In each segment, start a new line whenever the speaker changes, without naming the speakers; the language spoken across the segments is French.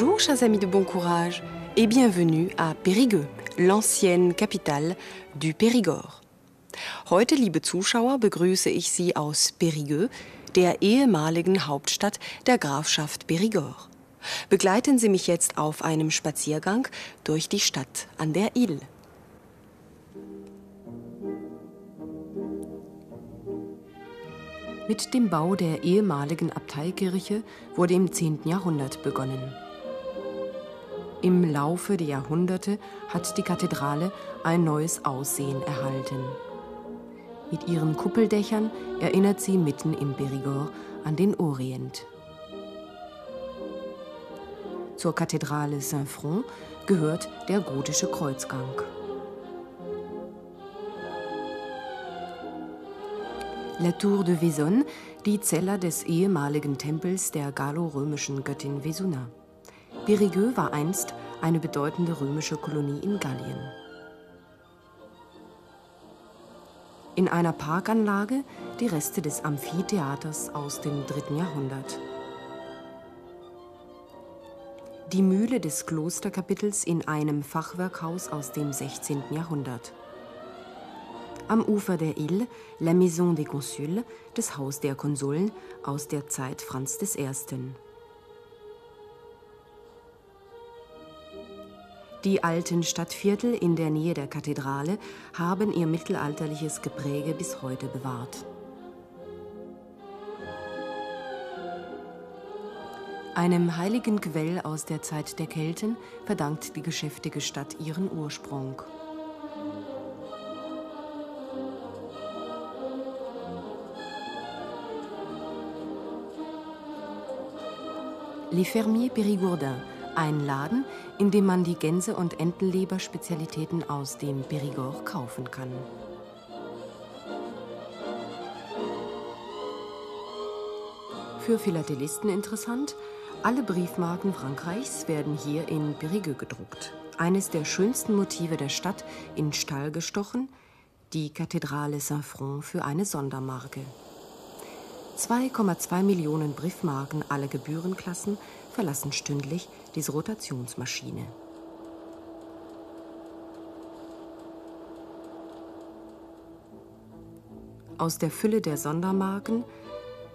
Bonjour, chers amis de bon courage, et bienvenue à Périgueux, l'ancienne capitale du Périgord. Heute, liebe Zuschauer, begrüße ich Sie aus Périgueux, der ehemaligen Hauptstadt der Grafschaft Périgord. Begleiten Sie mich jetzt auf einem Spaziergang durch die Stadt an der Ile. Mit dem Bau der ehemaligen Abteikirche wurde im 10. Jahrhundert begonnen. Im Laufe der Jahrhunderte hat die Kathedrale ein neues Aussehen erhalten. Mit ihren Kuppeldächern erinnert sie mitten im Périgord an den Orient. Zur Kathedrale Saint-Front gehört der gotische Kreuzgang. La Tour de Vesone, die Zeller des ehemaligen Tempels der gallorömischen Göttin Vesuna. Périgueux war einst eine bedeutende römische Kolonie in Gallien. In einer Parkanlage die Reste des Amphitheaters aus dem 3. Jahrhundert. Die Mühle des Klosterkapitels in einem Fachwerkhaus aus dem 16. Jahrhundert. Am Ufer der Ile La Maison des Consuls, das Haus der Konsuln aus der Zeit Franz I. Die alten Stadtviertel in der Nähe der Kathedrale haben ihr mittelalterliches Gepräge bis heute bewahrt. Einem heiligen Quell aus der Zeit der Kelten verdankt die geschäftige Stadt ihren Ursprung. Les Fermiers Périgourdins, ein Laden, in dem man die Gänse- und Entenleber-Spezialitäten aus dem Périgord kaufen kann. Für Philatelisten interessant, alle Briefmarken Frankreichs werden hier in Périgueux gedruckt. Eines der schönsten Motive der Stadt in Stall gestochen, die Kathedrale Saint-Front für eine Sondermarke. 2,2 Millionen Briefmarken aller Gebührenklassen verlassen stündlich diese Rotationsmaschine. Aus der Fülle der Sondermarken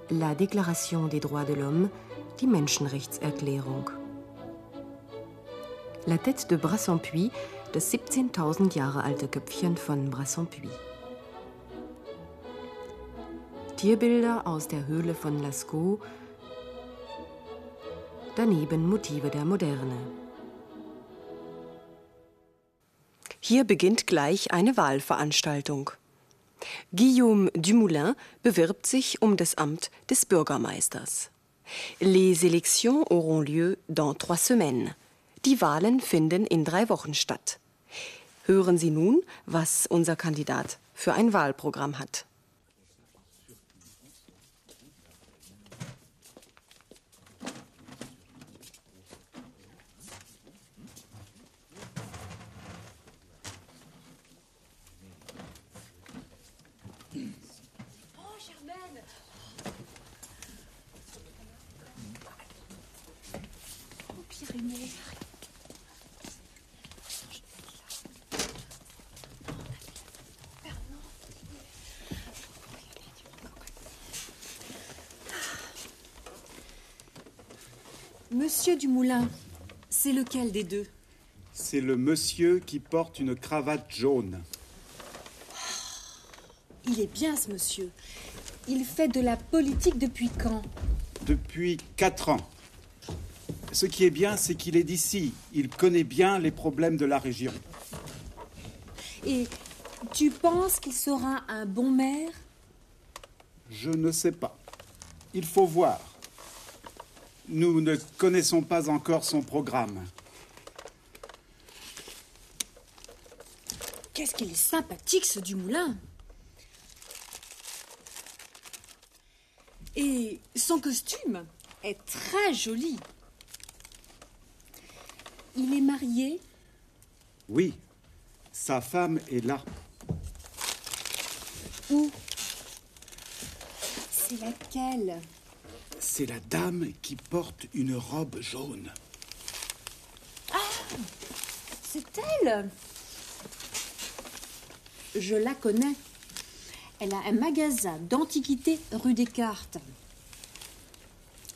La Déclaration des droits de l'homme, die Menschenrechtserklärung. La Tête de Brassempui, das 17.000 Jahre alte Köpfchen von Brassempui. Tierbilder aus der Höhle von Lascaux, daneben Motive der Moderne. Hier beginnt gleich eine Wahlveranstaltung. Guillaume Dumoulin bewirbt sich um das Amt des Bürgermeisters. Les élections auront lieu dans trois semaines. Die Wahlen finden in drei Wochen statt. Hören Sie nun, was unser Kandidat für ein Wahlprogramm hat.
Monsieur Dumoulin, c'est lequel des deux?
C'est le monsieur qui porte une cravate jaune.
Il est bien ce monsieur. Il fait de la politique depuis quand?
Depuis quatre ans. Ce qui est bien, c'est qu'il est d'ici. Il connaît bien les problèmes de la région.
Et tu penses qu'il sera un bon maire?
Je ne sais pas. Il faut voir. Nous ne connaissons pas encore son programme.
Qu'est-ce qu'il est sympathique ce Dumoulin Et son costume est très joli. Il est marié
Oui, sa femme est là.
Où? C'est laquelle?
C'est la dame qui porte une robe jaune.
C'est elle Je la connais. Elle a un magasin d'antiquités rue Descartes.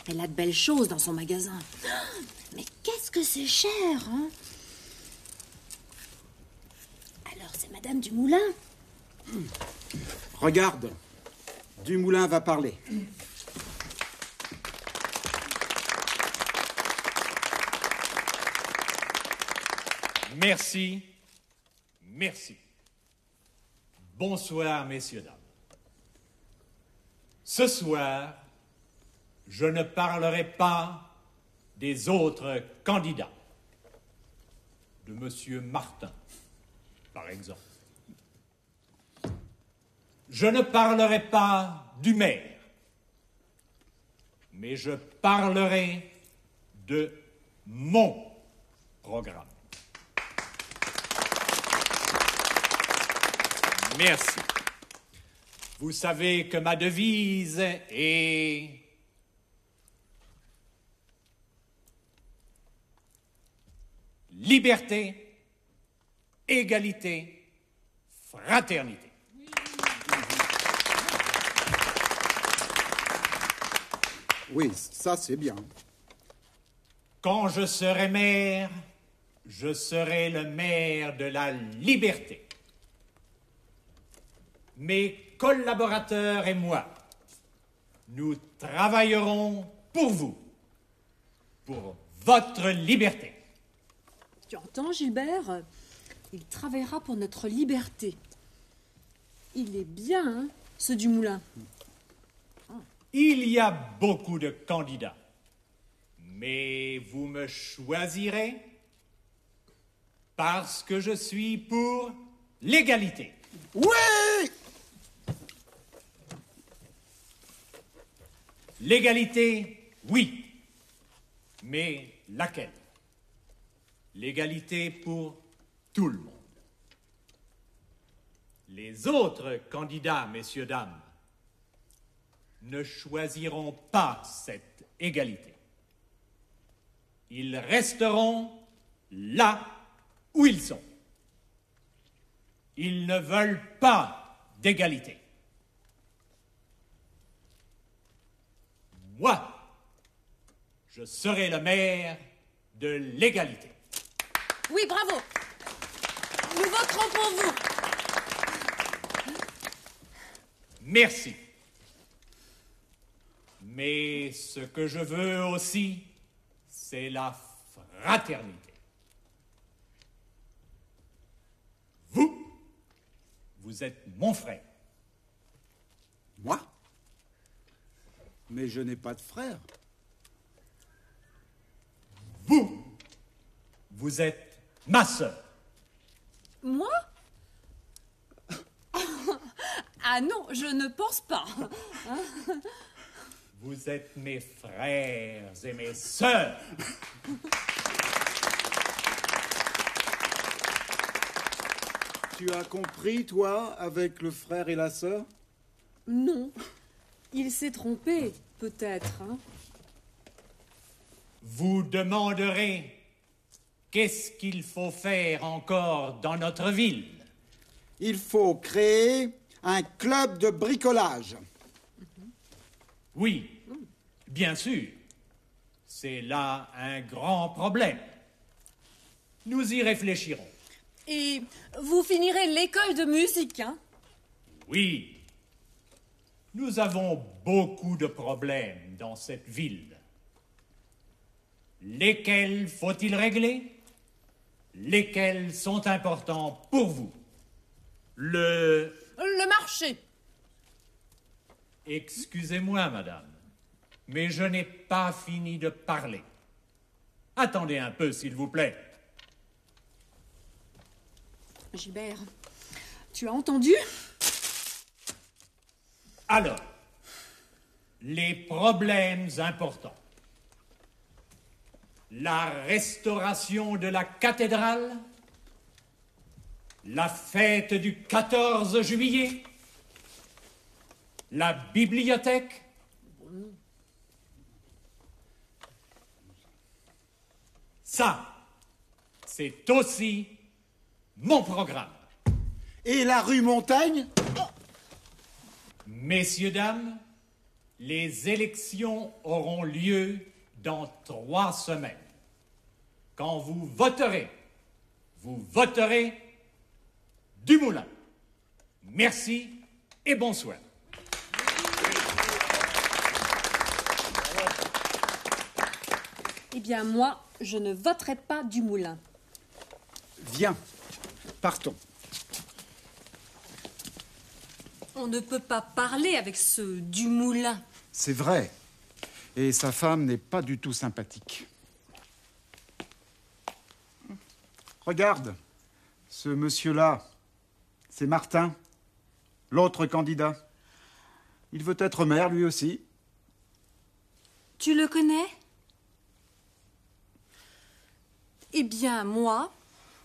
Elle a de belles choses dans son magasin. Mais qu'est-ce que c'est cher, hein? Alors c'est Madame Dumoulin
Regarde, Dumoulin va parler.
Merci, merci. Bonsoir, messieurs, dames. Ce soir, je ne parlerai pas des autres candidats, de Monsieur Martin, par exemple. Je ne parlerai pas du maire, mais je parlerai de mon programme. Merci. Vous savez que ma devise est liberté, égalité, fraternité.
Oui, ça c'est bien.
Quand je serai maire, je serai le maire de la liberté. Mes collaborateurs et moi, nous travaillerons pour vous, pour votre liberté.
Tu entends, Gilbert? Il travaillera pour notre liberté. Il est bien, hein, ce du moulin.
Il y a beaucoup de candidats, mais vous me choisirez parce que je suis pour l'égalité.
Oui
L'égalité, oui, mais laquelle? L'égalité pour tout le monde. Les autres candidats, messieurs, dames, ne choisiront pas cette égalité. Ils resteront là où ils sont. Ils ne veulent pas d'égalité. Moi, je serai le maire de l'égalité.
Oui, bravo Nous voterons pour vous
Merci. Mais ce que je veux aussi, c'est la fraternité. Vous, vous êtes mon frère.
Moi Mais je n'ai pas de frère.
Vous, vous êtes ma sœur.
Moi? Ah non, je ne pense pas.
Vous êtes mes frères et mes sœurs.
Tu as compris, toi, avec le frère et la sœur?
Non. Il s'est trompé, peut-être. hein.
Vous demanderez qu'est-ce qu'il faut faire encore dans notre ville?
Il faut créer un club de bricolage.
Oui, bien sûr. C'est là un grand problème. Nous y réfléchirons.
Et vous finirez l'école de musique, hein?
Oui. Nous avons beaucoup de problèmes dans cette ville. Lesquels faut-il régler? Lesquels sont importants pour vous? Le...
Le marché.
Excusez-moi, madame, mais je n'ai pas fini de parler. Attendez un peu, s'il vous plaît.
Gilbert, tu as entendu?
Alors, les problèmes importants. La restauration de la cathédrale, la fête du 14 juillet, la bibliothèque. Ça, c'est aussi mon programme.
Et la rue Montaigne?
Messieurs, dames, les élections auront lieu dans trois semaines. Quand vous voterez, vous voterez Dumoulin. Merci et bonsoir.
Eh bien, moi, je ne voterai pas du moulin.
Viens, partons.
On ne peut pas parler avec ce du moulin.
C'est vrai. Et sa femme n'est pas du tout sympathique. Regarde, ce monsieur-là, c'est Martin, l'autre candidat. Il veut être maire lui aussi.
Tu le connais? Eh bien, moi,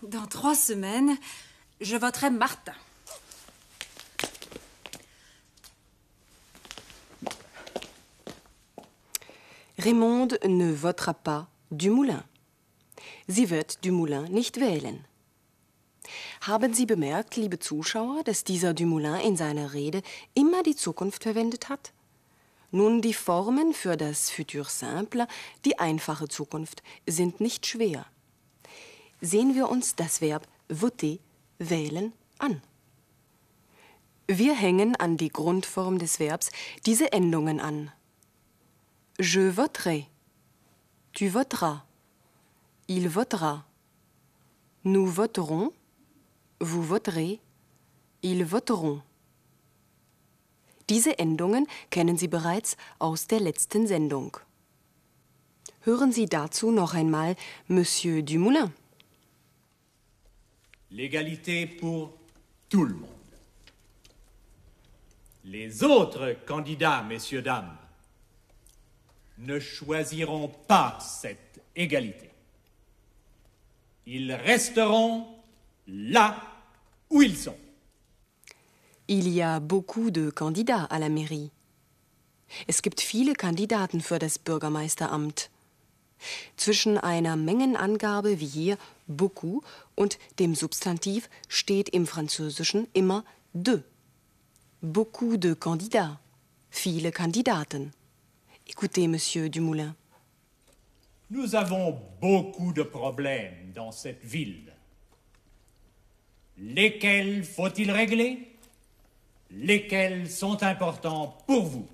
dans trois semaines, je voterai Martin.
Raymonde ne votera pas Dumoulin. Sie wird Dumoulin nicht wählen. Haben Sie bemerkt, liebe Zuschauer, dass dieser Dumoulin in seiner Rede immer die Zukunft verwendet hat? Nun, die Formen für das Futur Simple, die einfache Zukunft, sind nicht schwer. Sehen wir uns das Verb voter, wählen, an. Wir hängen an die Grundform des Verbs diese Endungen an. Je voterai. Tu voteras. Il votera. Nous voterons. Vous voterez. Ils voteront. Diese Endungen kennen Sie bereits aus der letzten Sendung. Hören Sie dazu noch einmal Monsieur Dumoulin.
L'égalité pour tout le monde. Les autres candidats, messieurs, dames, ne choisiront pas cette égalité. Ils resteront là où ils sont.
Il y a beaucoup de Candidats à la Mairie. Es gibt viele Kandidaten für das Bürgermeisteramt. Zwischen einer Mengenangabe wie hier beaucoup und dem Substantiv steht im Französischen immer de. Beaucoup de candidats. Viele Kandidaten. Écoutez, Monsieur Dumoulin.
Nous avons beaucoup de problèmes dans cette ville. Lesquels faut-il régler? Lesquels sont importants pour vous?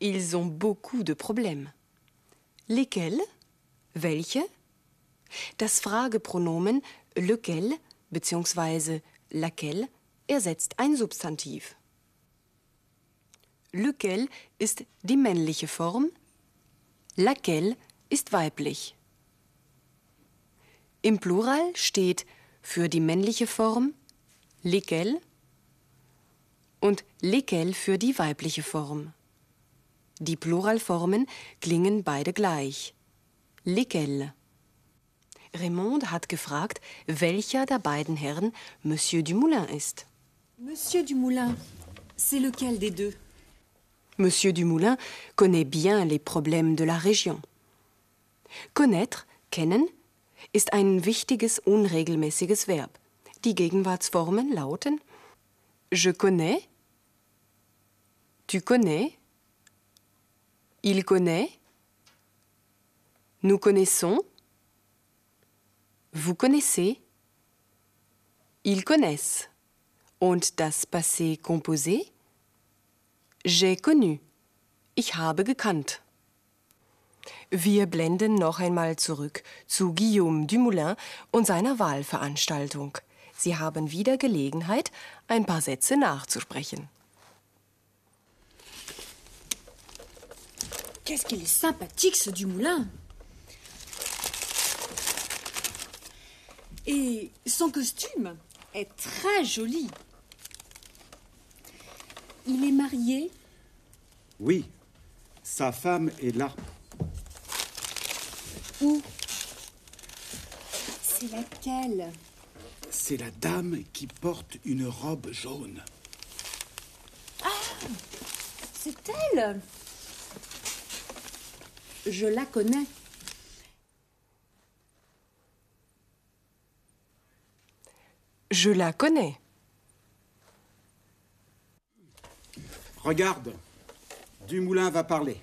Ils ont beaucoup de Probleme. Lesquels? Welche? Das Fragepronomen lequel bzw. laquelle ersetzt ein Substantiv. Lequel ist die männliche Form, laquelle ist weiblich. Im Plural steht für die männliche Form lesquels und lesquels für die weibliche Form. Die Pluralformen klingen beide gleich. Lesquels. Raymond hat gefragt, welcher der beiden Herren Monsieur Dumoulin ist.
Monsieur Dumoulin, c'est lequel des deux
Monsieur Dumoulin connaît bien les Probleme de la Région. Connaître, kennen, ist ein wichtiges unregelmäßiges Verb. Die Gegenwartsformen lauten Je connais, tu connais, il connaît, nous connaissons, vous connaissez, ils connaissent. Und das Passé composé J'ai connu. Ich habe gekannt. Wir blenden noch einmal zurück zu Guillaume Dumoulin und seiner Wahlveranstaltung. Sie haben wieder Gelegenheit, ein paar Sätze nachzusprechen.
Qu'est-ce qu'il est sympathique, ce Dumoulin Et son costume est très joli. Il est marié?
Oui, sa femme est là.
Où? C'est laquelle?
C'est la dame qui porte une robe jaune.
C'est elle? Je la connais.
Je la connais.
Regarde, Dumoulin va parler.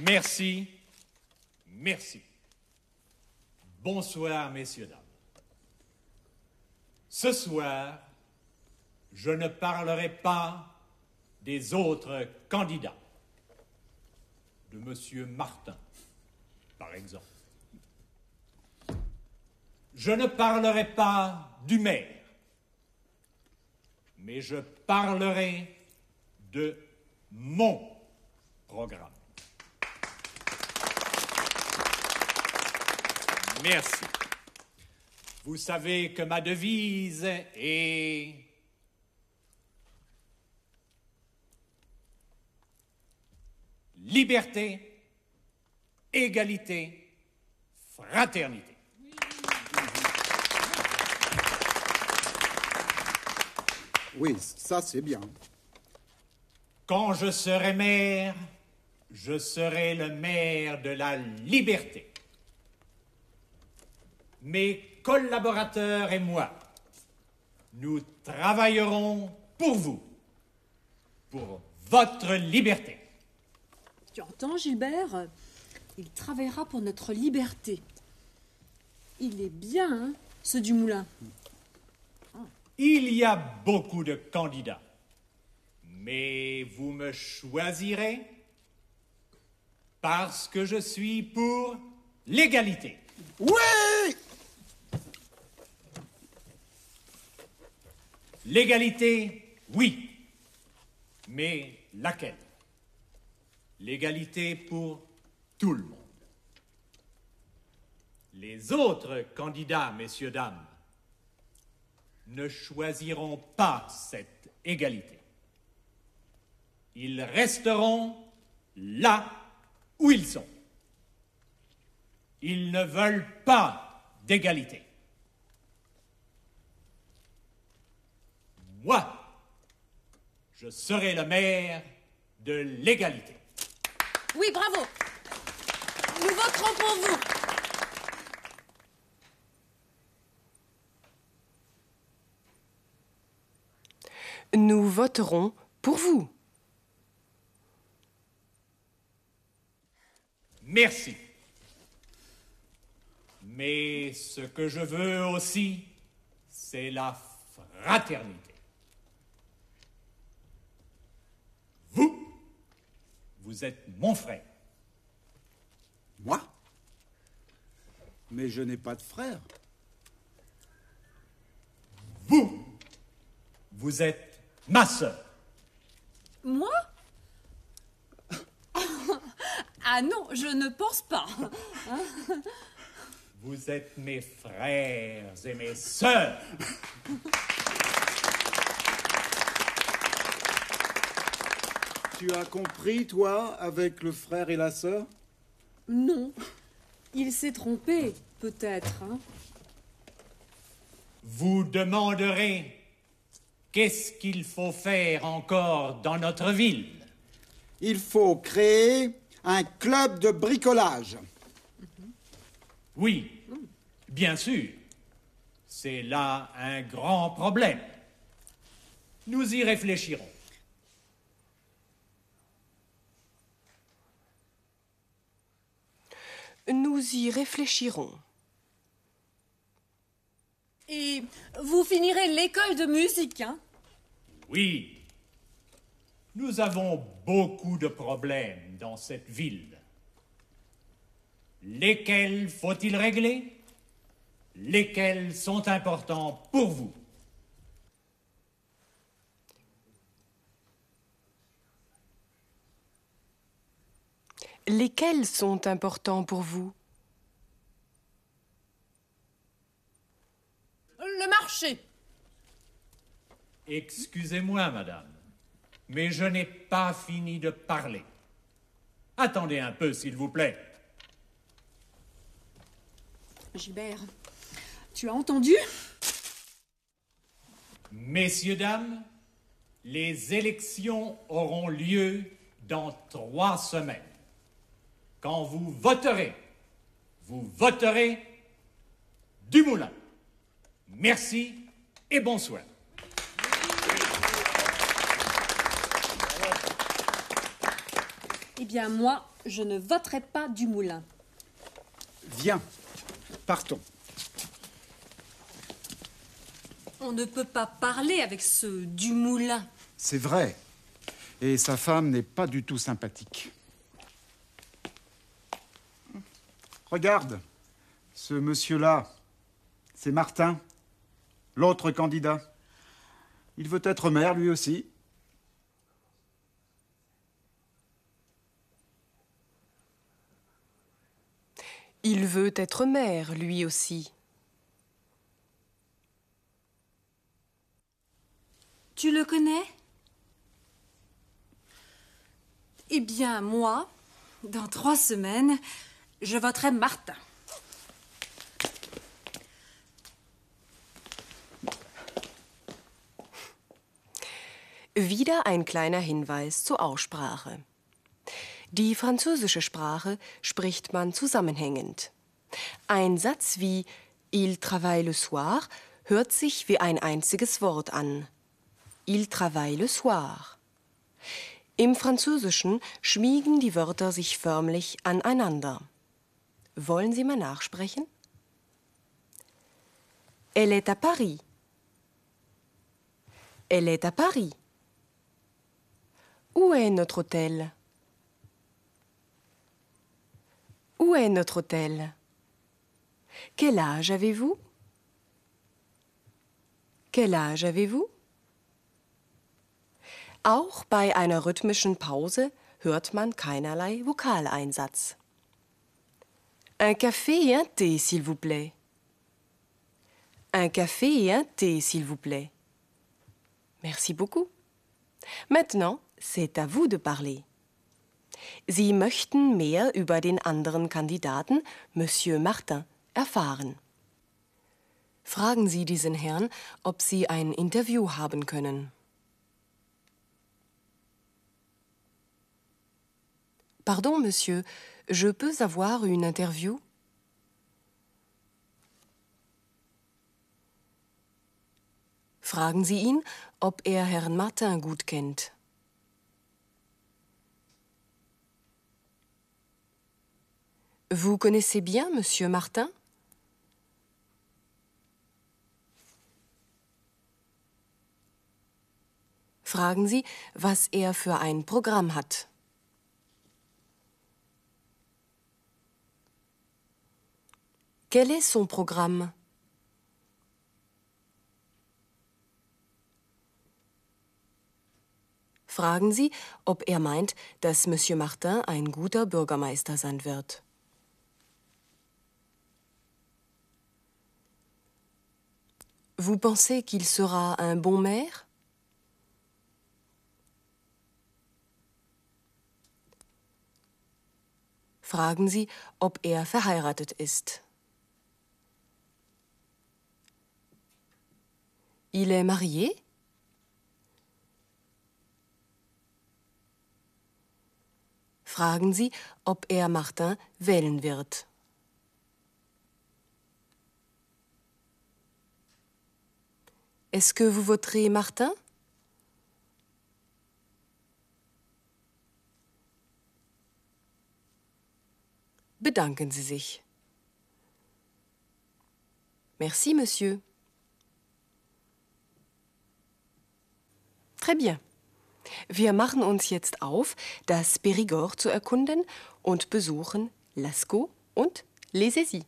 Merci. Merci. Bonsoir, messieurs, dames. Ce soir, je ne parlerai pas des autres candidats, de Monsieur Martin, par exemple. Je ne parlerai pas du maire, mais je parlerai de mon programme. Merci. Vous savez que ma devise est liberté, égalité, fraternité.
Oui, ça c'est bien.
Quand je serai maire, je serai le maire de la liberté. Mes collaborateurs et moi, nous travaillerons pour vous, pour votre liberté.
Tu entends, Gilbert? Il travaillera pour notre liberté. Il est bien, hein, ce du moulin.
Il y a beaucoup de candidats, mais vous me choisirez parce que je suis pour l'égalité.
Oui
L'égalité, oui, mais laquelle? L'égalité pour tout le monde. Les autres candidats, messieurs, dames, ne choisiront pas cette égalité. Ils resteront là où ils sont. Ils ne veulent pas d'égalité. Moi, je serai le maire de l'égalité.
Oui, bravo Nous voterons pour vous
Nous voterons pour vous.
Merci. Mais ce que je veux aussi, c'est la fraternité. Vous, vous êtes mon frère.
Moi? Mais je n'ai pas de frère.
Vous, vous êtes ma sœur.
Moi? Ah non, je ne pense pas.
Vous êtes mes frères et mes sœurs.
Tu as compris, toi, avec le frère et la sœur?
Non. Il s'est trompé, peut-être. hein.
Vous demanderez qu'est-ce qu'il faut faire encore dans notre ville?
Il faut créer un club de bricolage.
Oui, bien sûr. C'est là un grand problème. Nous y réfléchirons.
Nous y réfléchirons.
Et vous finirez l'école de musique, hein?
Oui. Nous avons beaucoup de problèmes dans cette ville. Lesquels faut-il régler? Lesquels sont importants pour vous?
Lesquels sont importants pour vous?
Le marché.
Excusez-moi, madame, mais je n'ai pas fini de parler. Attendez un peu, s'il vous plaît.
Gilbert, tu as entendu?
Messieurs, dames, les élections auront lieu dans trois semaines. quand vous voterez, vous voterez Dumoulin. Merci et bonsoir.
Eh bien, moi, je ne voterai pas Dumoulin.
Viens, partons.
On ne peut pas parler avec ce Dumoulin.
C'est vrai. Et sa femme n'est pas du tout sympathique. Regarde, ce monsieur-là, c'est Martin, l'autre candidat. Il veut être maire lui aussi.
Il veut être maire, lui aussi.
Tu le connais? Eh bien, moi, dans trois semaines, je voterai Martin.
Wieder ein kleiner Hinweis zur Aussprache. Die französische Sprache spricht man zusammenhängend. Ein Satz wie Il travaille le soir hört sich wie ein einziges Wort an. Il travaille le soir. Im Französischen schmiegen die Wörter sich förmlich aneinander. Wollen Sie mal nachsprechen? Elle est à Paris. Elle est à Paris. Où est notre hôtel Où est notre hôtel? Quel âge avez-vous? Quel âge avez-vous? Auch bei einer rhythmischen Pause hört man keinerlei Vokaleinsatz. Un café et un thé, s'il vous plaît. Un café et un thé, s'il vous plaît. Merci beaucoup. Maintenant, c'est à vous de parler. Sie möchten mehr über den anderen Kandidaten, Monsieur Martin, erfahren. Fragen Sie diesen Herrn, ob Sie ein Interview haben können. Pardon, monsieur, je peux avoir une interview Fragen Sie ihn, ob er Herrn Martin gut kennt. Vous connaissez bien Monsieur Martin Fragen Sie, was er für ein Programm hat. Quel est son programme Fragen Sie, ob er meint, dass Monsieur Martin ein guter Bürgermeister sein wird. Vous pensez qu'il sera un bon maire? Fragen Sie, ob er verheiratet ist. Il est marié? Fragen Sie, ob er Martin wählen wird. Est-ce que vous voterez Martin Bedanken Sie sich. Merci, Monsieur. Très bien. Wir machen uns jetzt auf, das Périgord zu erkunden und besuchen Lascaux und Les Aisies.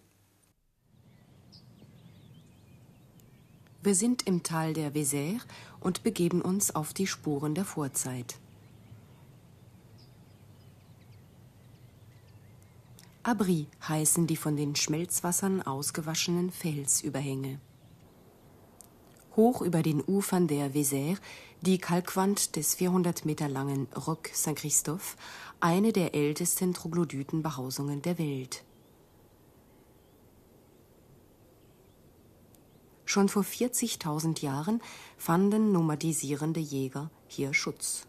Wir sind im Tal der Vézère und begeben uns auf die Spuren der Vorzeit. Abri heißen die von den Schmelzwassern ausgewaschenen Felsüberhänge. Hoch über den Ufern der Vézère die Kalkwand des 400 Meter langen Roc Saint-Christophe, eine der ältesten Troglodytenbehausungen der Welt. Schon vor 40.000 Jahren fanden nomadisierende Jäger hier Schutz.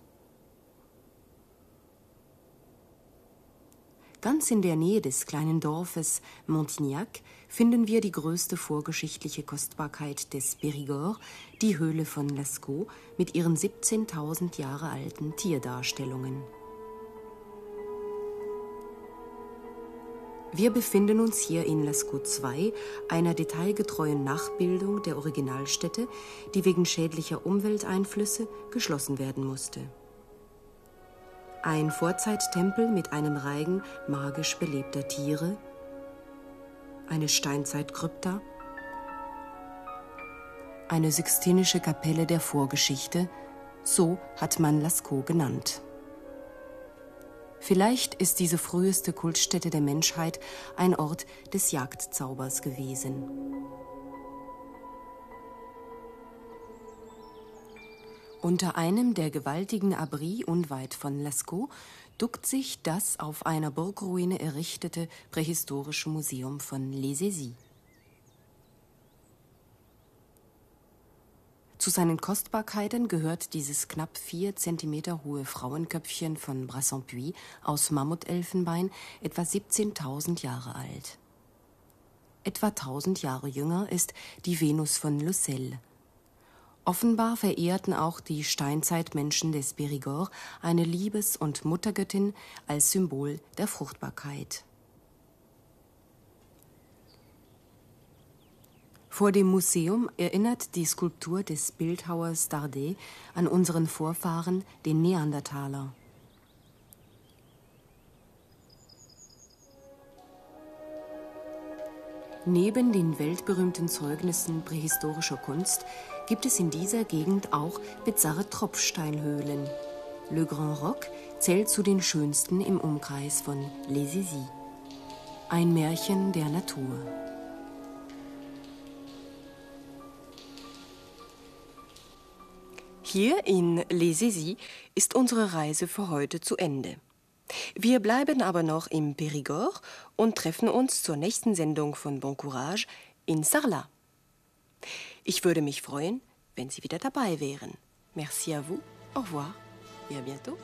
Ganz in der Nähe des kleinen Dorfes Montignac finden wir die größte vorgeschichtliche Kostbarkeit des Périgord, die Höhle von Lascaux mit ihren 17.000 Jahre alten Tierdarstellungen. Wir befinden uns hier in Lascaux II, einer detailgetreuen Nachbildung der Originalstätte, die wegen schädlicher Umwelteinflüsse geschlossen werden musste. Ein Vorzeittempel mit einem Reigen magisch belebter Tiere, eine Steinzeitkrypta, eine sixtinische Kapelle der Vorgeschichte, so hat man Lascaux genannt. Vielleicht ist diese früheste Kultstätte der Menschheit ein Ort des Jagdzaubers gewesen. Unter einem der gewaltigen Abris unweit von Lascaux duckt sich das auf einer Burgruine errichtete prähistorische Museum von Les Saisies. Zu seinen Kostbarkeiten gehört dieses knapp vier Zentimeter hohe Frauenköpfchen von Brassempui aus Mammutelfenbein, etwa 17.000 Jahre alt. Etwa 1000 Jahre jünger ist die Venus von Lucelle. Offenbar verehrten auch die Steinzeitmenschen des Périgord eine Liebes- und Muttergöttin als Symbol der Fruchtbarkeit. Vor dem Museum erinnert die Skulptur des Bildhauers Dardet an unseren Vorfahren, den Neandertaler. Neben den weltberühmten Zeugnissen prähistorischer Kunst gibt es in dieser Gegend auch bizarre Tropfsteinhöhlen. Le Grand Roc zählt zu den schönsten im Umkreis von Les Isis. Ein Märchen der Natur. Hier in Les Isis ist unsere Reise für heute zu Ende. Wir bleiben aber noch im Périgord und treffen uns zur nächsten Sendung von Bon Courage in Sarlat. Ich würde mich freuen, wenn Sie wieder dabei wären. Merci à vous, au revoir et à bientôt.